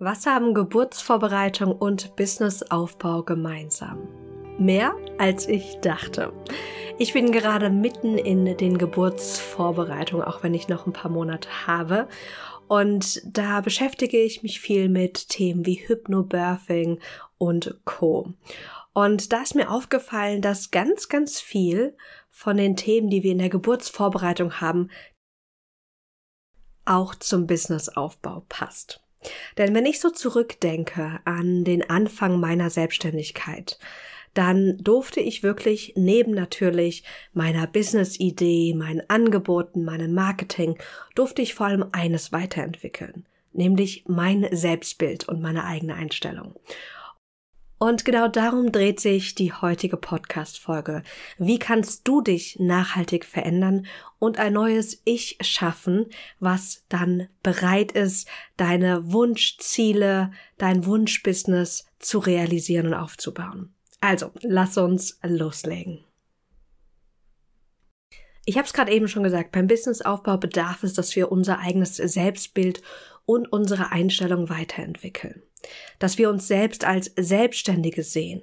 Was haben Geburtsvorbereitung und Businessaufbau gemeinsam? Mehr als ich dachte. Ich bin gerade mitten in den Geburtsvorbereitungen, auch wenn ich noch ein paar Monate habe. Und da beschäftige ich mich viel mit Themen wie Hypnobirthing und Co. Und da ist mir aufgefallen, dass ganz, ganz viel von den Themen, die wir in der Geburtsvorbereitung haben, auch zum Businessaufbau passt. Denn wenn ich so zurückdenke an den Anfang meiner Selbstständigkeit, dann durfte ich wirklich neben natürlich meiner Business-Idee, meinen Angeboten, meinem Marketing, durfte ich vor allem eines weiterentwickeln, nämlich mein Selbstbild und meine eigene Einstellung. Und genau darum dreht sich die heutige Podcast-Folge. Wie kannst du dich nachhaltig verändern und ein neues Ich schaffen, was dann bereit ist, deine Wunschziele, dein Wunschbusiness zu realisieren und aufzubauen? Also, lass uns loslegen. Ich habe es gerade eben schon gesagt, beim Businessaufbau bedarf es, dass wir unser eigenes Selbstbild und unsere Einstellung weiterentwickeln dass wir uns selbst als Selbstständige sehen,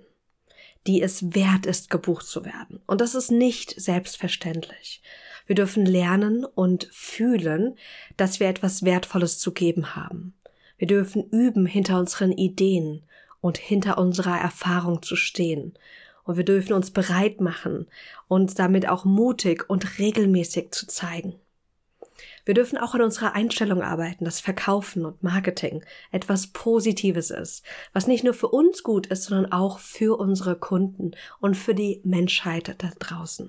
die es wert ist, gebucht zu werden. Und das ist nicht selbstverständlich. Wir dürfen lernen und fühlen, dass wir etwas Wertvolles zu geben haben. Wir dürfen üben, hinter unseren Ideen und hinter unserer Erfahrung zu stehen. Und wir dürfen uns bereit machen, uns damit auch mutig und regelmäßig zu zeigen. Wir dürfen auch an unserer Einstellung arbeiten, dass Verkaufen und Marketing etwas Positives ist, was nicht nur für uns gut ist, sondern auch für unsere Kunden und für die Menschheit da draußen.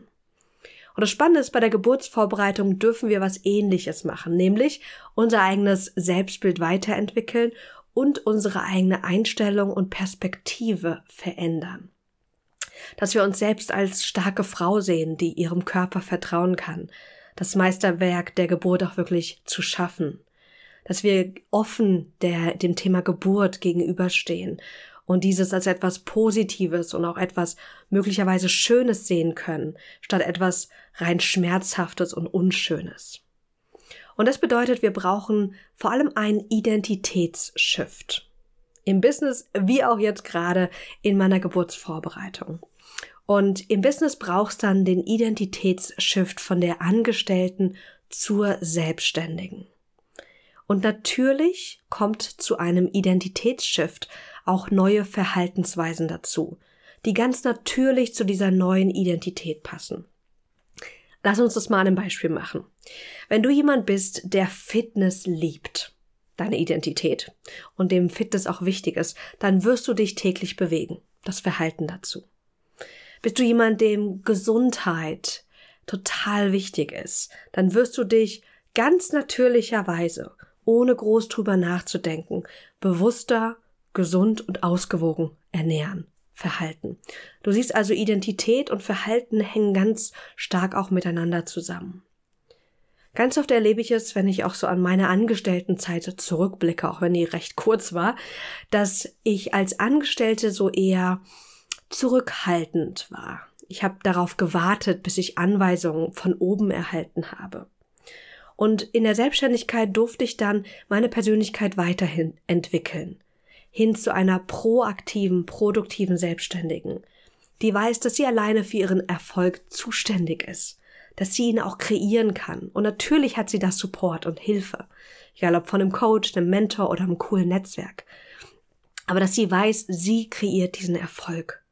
Und das Spannende ist, bei der Geburtsvorbereitung dürfen wir was ähnliches machen, nämlich unser eigenes Selbstbild weiterentwickeln und unsere eigene Einstellung und Perspektive verändern. Dass wir uns selbst als starke Frau sehen, die ihrem Körper vertrauen kann, das Meisterwerk der Geburt auch wirklich zu schaffen. Dass wir offen der, dem Thema Geburt gegenüberstehen und dieses als etwas Positives und auch etwas möglicherweise Schönes sehen können, statt etwas rein Schmerzhaftes und Unschönes. Und das bedeutet, wir brauchen vor allem einen Identitätsshift. Im Business wie auch jetzt gerade in meiner Geburtsvorbereitung. Und im Business brauchst dann den Identitätsshift von der Angestellten zur Selbstständigen. Und natürlich kommt zu einem Identitätsshift auch neue Verhaltensweisen dazu, die ganz natürlich zu dieser neuen Identität passen. Lass uns das mal an einem Beispiel machen. Wenn du jemand bist, der Fitness liebt, deine Identität, und dem Fitness auch wichtig ist, dann wirst du dich täglich bewegen, das Verhalten dazu. Bist du jemand, dem Gesundheit total wichtig ist, dann wirst du dich ganz natürlicherweise, ohne groß drüber nachzudenken, bewusster, gesund und ausgewogen ernähren, verhalten. Du siehst also Identität und Verhalten hängen ganz stark auch miteinander zusammen. Ganz oft erlebe ich es, wenn ich auch so an meine Angestelltenzeit zurückblicke, auch wenn die recht kurz war, dass ich als Angestellte so eher zurückhaltend war. Ich habe darauf gewartet, bis ich Anweisungen von oben erhalten habe. Und in der Selbstständigkeit durfte ich dann meine Persönlichkeit weiterhin entwickeln. Hin zu einer proaktiven, produktiven Selbstständigen, die weiß, dass sie alleine für ihren Erfolg zuständig ist, dass sie ihn auch kreieren kann. Und natürlich hat sie da Support und Hilfe. Egal ob von einem Coach, einem Mentor oder einem coolen Netzwerk. Aber dass sie weiß, sie kreiert diesen Erfolg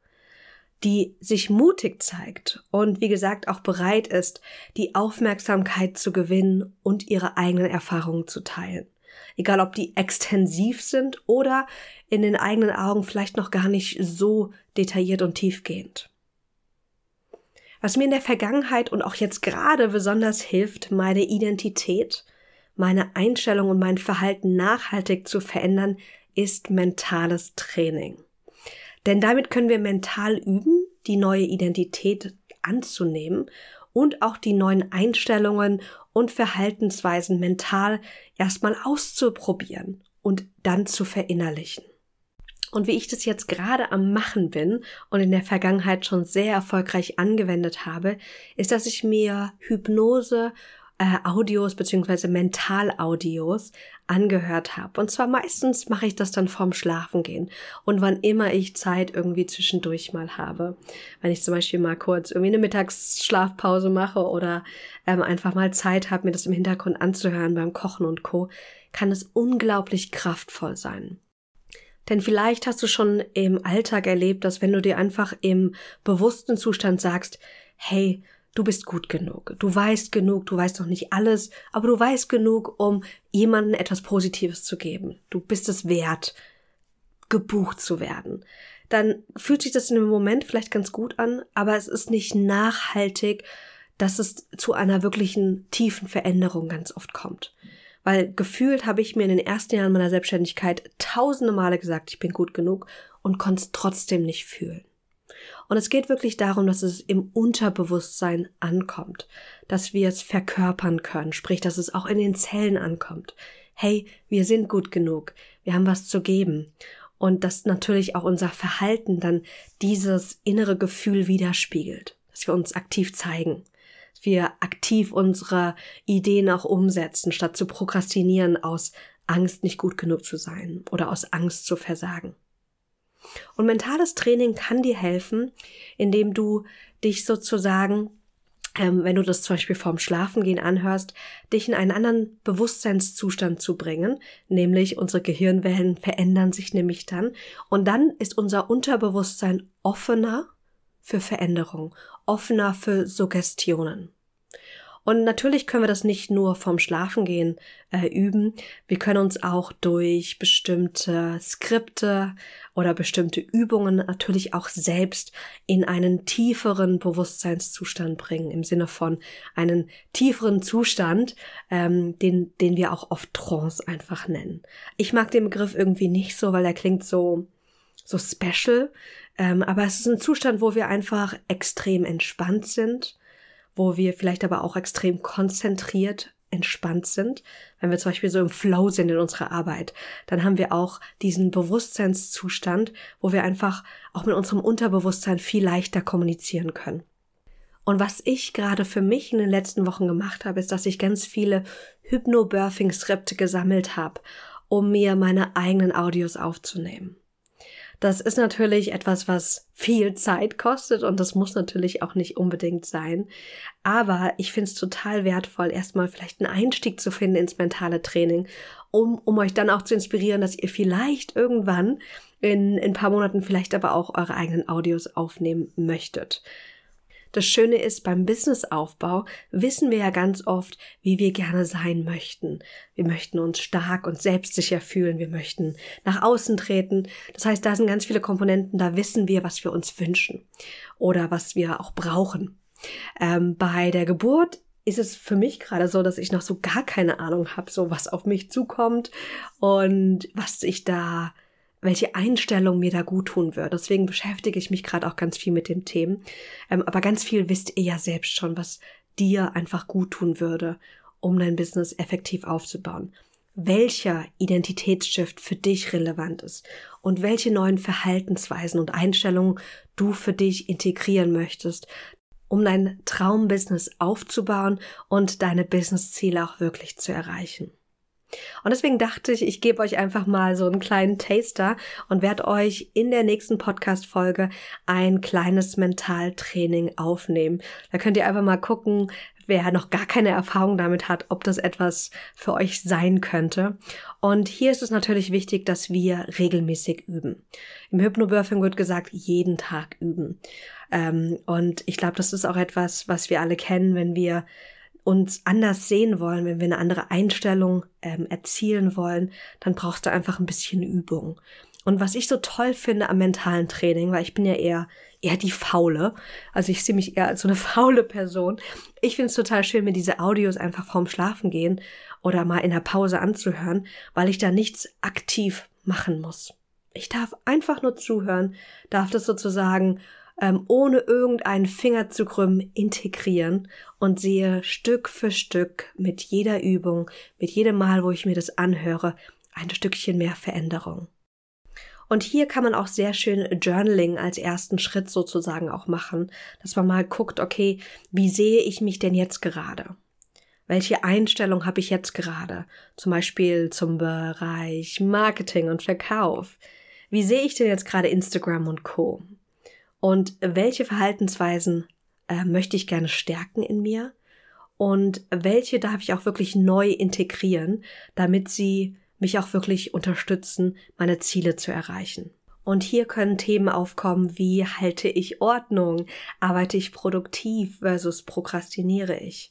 die sich mutig zeigt und wie gesagt auch bereit ist, die Aufmerksamkeit zu gewinnen und ihre eigenen Erfahrungen zu teilen. Egal ob die extensiv sind oder in den eigenen Augen vielleicht noch gar nicht so detailliert und tiefgehend. Was mir in der Vergangenheit und auch jetzt gerade besonders hilft, meine Identität, meine Einstellung und mein Verhalten nachhaltig zu verändern, ist mentales Training. Denn damit können wir mental üben, die neue Identität anzunehmen und auch die neuen Einstellungen und Verhaltensweisen mental erstmal auszuprobieren und dann zu verinnerlichen. Und wie ich das jetzt gerade am Machen bin und in der Vergangenheit schon sehr erfolgreich angewendet habe, ist, dass ich mir Hypnose äh, Audios beziehungsweise Mentalaudios angehört habe. Und zwar meistens mache ich das dann vorm Schlafengehen und wann immer ich Zeit irgendwie zwischendurch mal habe. Wenn ich zum Beispiel mal kurz irgendwie eine Mittagsschlafpause mache oder ähm, einfach mal Zeit habe, mir das im Hintergrund anzuhören beim Kochen und Co., kann es unglaublich kraftvoll sein. Denn vielleicht hast du schon im Alltag erlebt, dass wenn du dir einfach im bewussten Zustand sagst, hey, du bist gut genug, du weißt genug, du weißt noch nicht alles, aber du weißt genug, um jemandem etwas Positives zu geben. Du bist es wert, gebucht zu werden. Dann fühlt sich das in dem Moment vielleicht ganz gut an, aber es ist nicht nachhaltig, dass es zu einer wirklichen tiefen Veränderung ganz oft kommt. Weil gefühlt habe ich mir in den ersten Jahren meiner Selbstständigkeit tausende Male gesagt, ich bin gut genug und konnte es trotzdem nicht fühlen. Und es geht wirklich darum, dass es im Unterbewusstsein ankommt, dass wir es verkörpern können, sprich, dass es auch in den Zellen ankommt. Hey, wir sind gut genug, wir haben was zu geben. Und dass natürlich auch unser Verhalten dann dieses innere Gefühl widerspiegelt, dass wir uns aktiv zeigen wir aktiv unsere Ideen auch umsetzen, statt zu prokrastinieren aus Angst, nicht gut genug zu sein oder aus Angst zu versagen. Und mentales Training kann dir helfen, indem du dich sozusagen, ähm, wenn du das zum Beispiel vorm Schlafengehen anhörst, dich in einen anderen Bewusstseinszustand zu bringen, nämlich unsere Gehirnwellen verändern sich nämlich dann und dann ist unser Unterbewusstsein offener für Veränderung, offener für Suggestionen. Und natürlich können wir das nicht nur vom Schlafengehen äh, üben. Wir können uns auch durch bestimmte Skripte oder bestimmte Übungen natürlich auch selbst in einen tieferen Bewusstseinszustand bringen, im Sinne von einen tieferen Zustand, ähm, den, den wir auch oft Trance einfach nennen. Ich mag den Begriff irgendwie nicht so, weil er klingt so, so special. Ähm, aber es ist ein Zustand, wo wir einfach extrem entspannt sind wo wir vielleicht aber auch extrem konzentriert entspannt sind. Wenn wir zum Beispiel so im Flow sind in unserer Arbeit, dann haben wir auch diesen Bewusstseinszustand, wo wir einfach auch mit unserem Unterbewusstsein viel leichter kommunizieren können. Und was ich gerade für mich in den letzten Wochen gemacht habe, ist, dass ich ganz viele Hypnobirthing-Skripte gesammelt habe, um mir meine eigenen Audios aufzunehmen. Das ist natürlich etwas, was viel Zeit kostet und das muss natürlich auch nicht unbedingt sein. Aber ich finde es total wertvoll, erstmal vielleicht einen Einstieg zu finden ins mentale Training, um, um euch dann auch zu inspirieren, dass ihr vielleicht irgendwann in, in ein paar Monaten vielleicht aber auch eure eigenen Audios aufnehmen möchtet. Das Schöne ist, beim Businessaufbau wissen wir ja ganz oft, wie wir gerne sein möchten. Wir möchten uns stark und selbstsicher fühlen. Wir möchten nach außen treten. Das heißt, da sind ganz viele Komponenten, da wissen wir, was wir uns wünschen oder was wir auch brauchen. Ähm, bei der Geburt ist es für mich gerade so, dass ich noch so gar keine Ahnung habe, so was auf mich zukommt und was ich da welche Einstellung mir da gut tun wird. Deswegen beschäftige ich mich gerade auch ganz viel mit dem Themen. Ähm, aber ganz viel wisst ihr ja selbst schon, was dir einfach gut tun würde, um dein Business effektiv aufzubauen. Welcher Identitätsshift für dich relevant ist und welche neuen Verhaltensweisen und Einstellungen du für dich integrieren möchtest, um dein Traumbusiness aufzubauen und deine Businessziele auch wirklich zu erreichen. Und deswegen dachte ich, ich gebe euch einfach mal so einen kleinen Taster und werde euch in der nächsten Podcast-Folge ein kleines Mentaltraining aufnehmen. Da könnt ihr einfach mal gucken, wer noch gar keine Erfahrung damit hat, ob das etwas für euch sein könnte. Und hier ist es natürlich wichtig, dass wir regelmäßig üben. Im Hypnobirthing wird gesagt, jeden Tag üben. Ähm, und ich glaube, das ist auch etwas, was wir alle kennen, wenn wir uns anders sehen wollen, wenn wir eine andere Einstellung ähm, erzielen wollen, dann brauchst du einfach ein bisschen Übung. Und was ich so toll finde am mentalen Training, weil ich bin ja eher eher die faule, also ich sehe mich eher als so eine faule Person. Ich finde es total schön, mir diese Audios einfach vorm Schlafen gehen oder mal in der Pause anzuhören, weil ich da nichts aktiv machen muss. Ich darf einfach nur zuhören, darf das sozusagen ähm, ohne irgendeinen Finger zu krümmen integrieren und sehe Stück für Stück mit jeder Übung, mit jedem Mal, wo ich mir das anhöre, ein Stückchen mehr Veränderung. Und hier kann man auch sehr schön Journaling als ersten Schritt sozusagen auch machen, dass man mal guckt, okay, wie sehe ich mich denn jetzt gerade? Welche Einstellung habe ich jetzt gerade? Zum Beispiel zum Bereich Marketing und Verkauf. Wie sehe ich denn jetzt gerade Instagram und Co? Und welche Verhaltensweisen äh, möchte ich gerne stärken in mir? Und welche darf ich auch wirklich neu integrieren, damit sie mich auch wirklich unterstützen, meine Ziele zu erreichen? Und hier können Themen aufkommen wie halte ich Ordnung, arbeite ich produktiv versus prokrastiniere ich?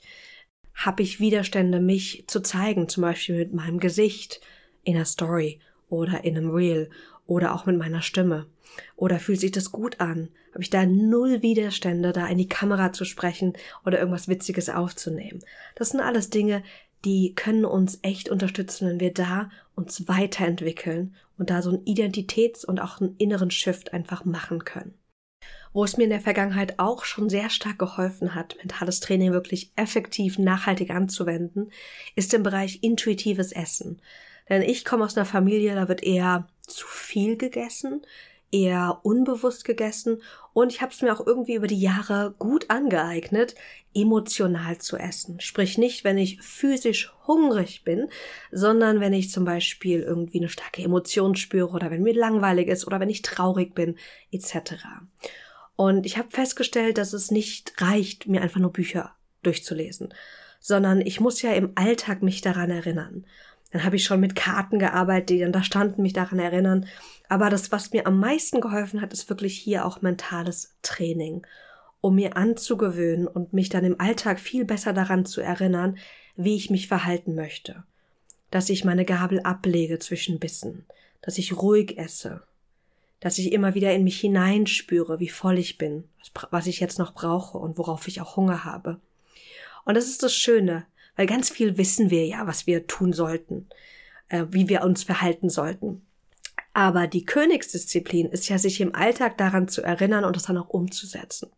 Habe ich Widerstände, mich zu zeigen, zum Beispiel mit meinem Gesicht in einer Story oder in einem Reel oder auch mit meiner Stimme? Oder fühlt sich das gut an? Habe ich da null Widerstände, da in die Kamera zu sprechen oder irgendwas Witziges aufzunehmen? Das sind alles Dinge, die können uns echt unterstützen, wenn wir da uns weiterentwickeln und da so einen Identitäts- und auch einen inneren Shift einfach machen können. Wo es mir in der Vergangenheit auch schon sehr stark geholfen hat, mentales Training wirklich effektiv nachhaltig anzuwenden, ist im Bereich intuitives Essen. Denn ich komme aus einer Familie, da wird eher zu viel gegessen, eher unbewusst gegessen und ich habe es mir auch irgendwie über die Jahre gut angeeignet, emotional zu essen. Sprich nicht, wenn ich physisch hungrig bin, sondern wenn ich zum Beispiel irgendwie eine starke Emotion spüre oder wenn mir langweilig ist oder wenn ich traurig bin, etc. Und ich habe festgestellt, dass es nicht reicht, mir einfach nur Bücher durchzulesen, sondern ich muss ja im Alltag mich daran erinnern. Dann habe ich schon mit Karten gearbeitet, die dann da standen, mich daran erinnern. Aber das, was mir am meisten geholfen hat, ist wirklich hier auch mentales Training, um mir anzugewöhnen und mich dann im Alltag viel besser daran zu erinnern, wie ich mich verhalten möchte. Dass ich meine Gabel ablege zwischen Bissen, dass ich ruhig esse, dass ich immer wieder in mich hineinspüre, wie voll ich bin, was ich jetzt noch brauche und worauf ich auch Hunger habe. Und das ist das Schöne, weil ganz viel wissen wir ja, was wir tun sollten, äh, wie wir uns verhalten sollten. Aber die Königsdisziplin ist ja, sich im Alltag daran zu erinnern und das dann auch umzusetzen.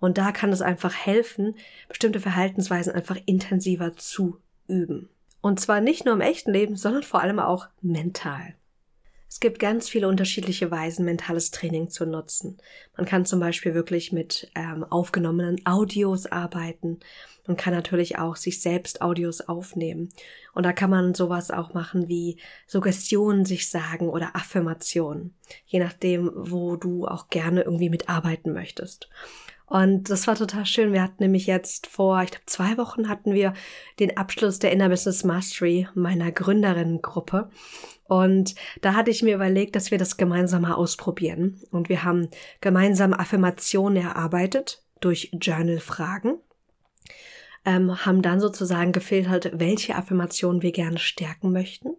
Und da kann es einfach helfen, bestimmte Verhaltensweisen einfach intensiver zu üben. Und zwar nicht nur im echten Leben, sondern vor allem auch mental. Es gibt ganz viele unterschiedliche Weisen, mentales Training zu nutzen. Man kann zum Beispiel wirklich mit ähm, aufgenommenen Audios arbeiten. Man kann natürlich auch sich selbst Audios aufnehmen. Und da kann man sowas auch machen wie Suggestionen sich sagen oder Affirmationen. Je nachdem, wo du auch gerne irgendwie mitarbeiten möchtest. Und das war total schön. Wir hatten nämlich jetzt vor, ich glaube, zwei Wochen hatten wir den Abschluss der Inner Business Mastery meiner Gründerinnengruppe. Und da hatte ich mir überlegt, dass wir das gemeinsam mal ausprobieren. Und wir haben gemeinsam Affirmationen erarbeitet durch Journal-Fragen. Ähm, haben dann sozusagen gefiltert, welche Affirmationen wir gerne stärken möchten.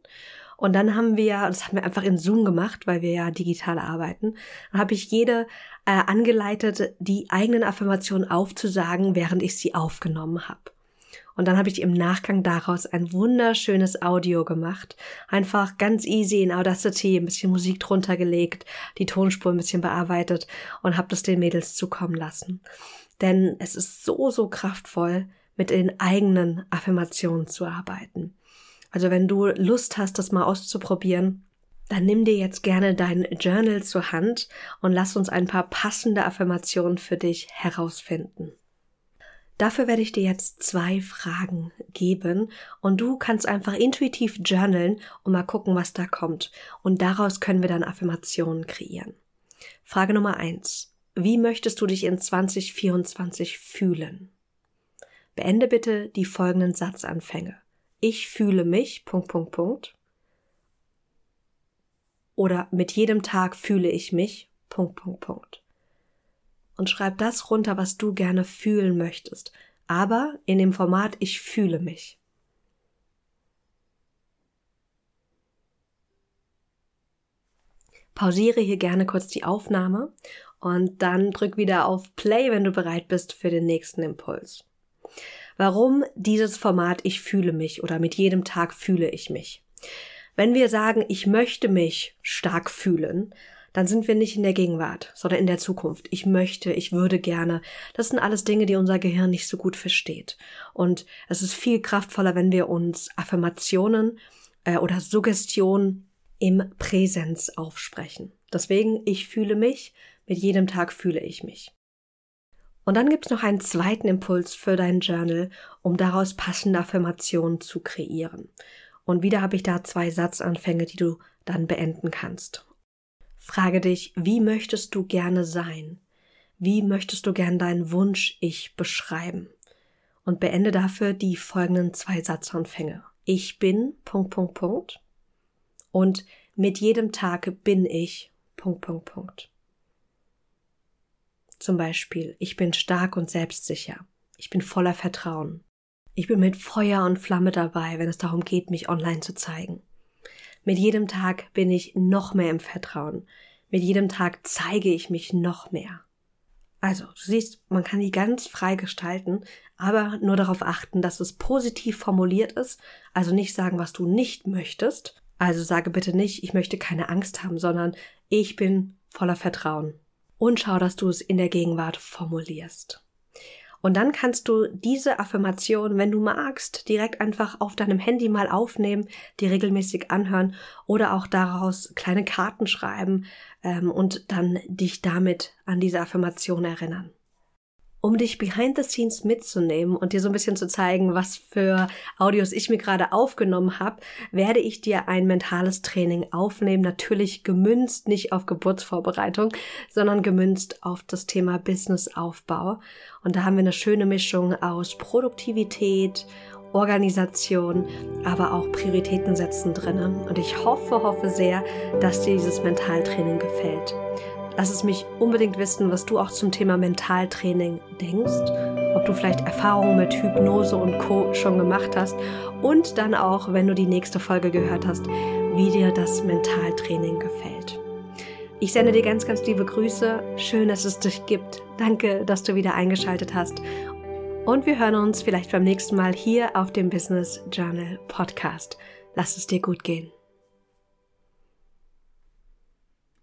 Und dann haben wir, das haben wir einfach in Zoom gemacht, weil wir ja digital arbeiten, habe ich jede äh, angeleitet, die eigenen Affirmationen aufzusagen, während ich sie aufgenommen habe. Und dann habe ich im Nachgang daraus ein wunderschönes Audio gemacht. Einfach ganz easy in Audacity, ein bisschen Musik drunter gelegt, die Tonspur ein bisschen bearbeitet und habe das den Mädels zukommen lassen. Denn es ist so, so kraftvoll, mit den eigenen Affirmationen zu arbeiten. Also wenn du Lust hast, das mal auszuprobieren, dann nimm dir jetzt gerne dein Journal zur Hand und lass uns ein paar passende Affirmationen für dich herausfinden. Dafür werde ich dir jetzt zwei Fragen geben und du kannst einfach intuitiv journalen und mal gucken, was da kommt. Und daraus können wir dann Affirmationen kreieren. Frage Nummer eins: Wie möchtest du dich in 2024 fühlen? Beende bitte die folgenden Satzanfänge. Ich fühle mich, Punkt, Punkt, Punkt. Oder mit jedem Tag fühle ich mich, Punkt, Punkt, Punkt und schreib das runter, was du gerne fühlen möchtest, aber in dem Format ich fühle mich. Pausiere hier gerne kurz die Aufnahme und dann drück wieder auf Play, wenn du bereit bist für den nächsten Impuls. Warum dieses Format Ich fühle mich oder mit jedem Tag fühle ich mich? Wenn wir sagen, ich möchte mich stark fühlen, dann sind wir nicht in der Gegenwart, sondern in der Zukunft. Ich möchte, ich würde gerne. Das sind alles Dinge, die unser Gehirn nicht so gut versteht. Und es ist viel kraftvoller, wenn wir uns Affirmationen äh, oder Suggestion im Präsenz aufsprechen. Deswegen, ich fühle mich, mit jedem Tag fühle ich mich. Und dann gibt es noch einen zweiten Impuls für dein Journal, um daraus passende Affirmationen zu kreieren. Und wieder habe ich da zwei Satzanfänge, die du dann beenden kannst. Frage dich, wie möchtest du gerne sein? Wie möchtest du gern deinen Wunsch Ich beschreiben? Und beende dafür die folgenden zwei Satzanfänge. Ich bin, Punkt, Punkt, Punkt. Und mit jedem Tag bin ich, Punkt, Punkt, Punkt. Zum Beispiel, ich bin stark und selbstsicher. Ich bin voller Vertrauen. Ich bin mit Feuer und Flamme dabei, wenn es darum geht, mich online zu zeigen. Mit jedem Tag bin ich noch mehr im Vertrauen. Mit jedem Tag zeige ich mich noch mehr. Also, du siehst, man kann die ganz frei gestalten, aber nur darauf achten, dass es positiv formuliert ist, also nicht sagen, was du nicht möchtest. Also sage bitte nicht, ich möchte keine Angst haben, sondern ich bin voller Vertrauen. Und schau, dass du es in der Gegenwart formulierst. Und dann kannst du diese Affirmation, wenn du magst, direkt einfach auf deinem Handy mal aufnehmen, die regelmäßig anhören oder auch daraus kleine Karten schreiben ähm, und dann dich damit an diese Affirmation erinnern um dich behind the scenes mitzunehmen und dir so ein bisschen zu zeigen, was für Audios ich mir gerade aufgenommen habe, werde ich dir ein mentales Training aufnehmen. Natürlich gemünzt nicht auf Geburtsvorbereitung, sondern gemünzt auf das Thema Businessaufbau. Und da haben wir eine schöne Mischung aus Produktivität, Organisation, aber auch Prioritäten setzen drinnen. Und ich hoffe, hoffe sehr, dass dir dieses Mentaltraining gefällt. Lass es mich unbedingt wissen, was du auch zum Thema Mentaltraining denkst, ob du vielleicht Erfahrungen mit Hypnose und Co schon gemacht hast und dann auch, wenn du die nächste Folge gehört hast, wie dir das Mentaltraining gefällt. Ich sende dir ganz, ganz liebe Grüße. Schön, dass es dich gibt. Danke, dass du wieder eingeschaltet hast. Und wir hören uns vielleicht beim nächsten Mal hier auf dem Business Journal Podcast. Lass es dir gut gehen.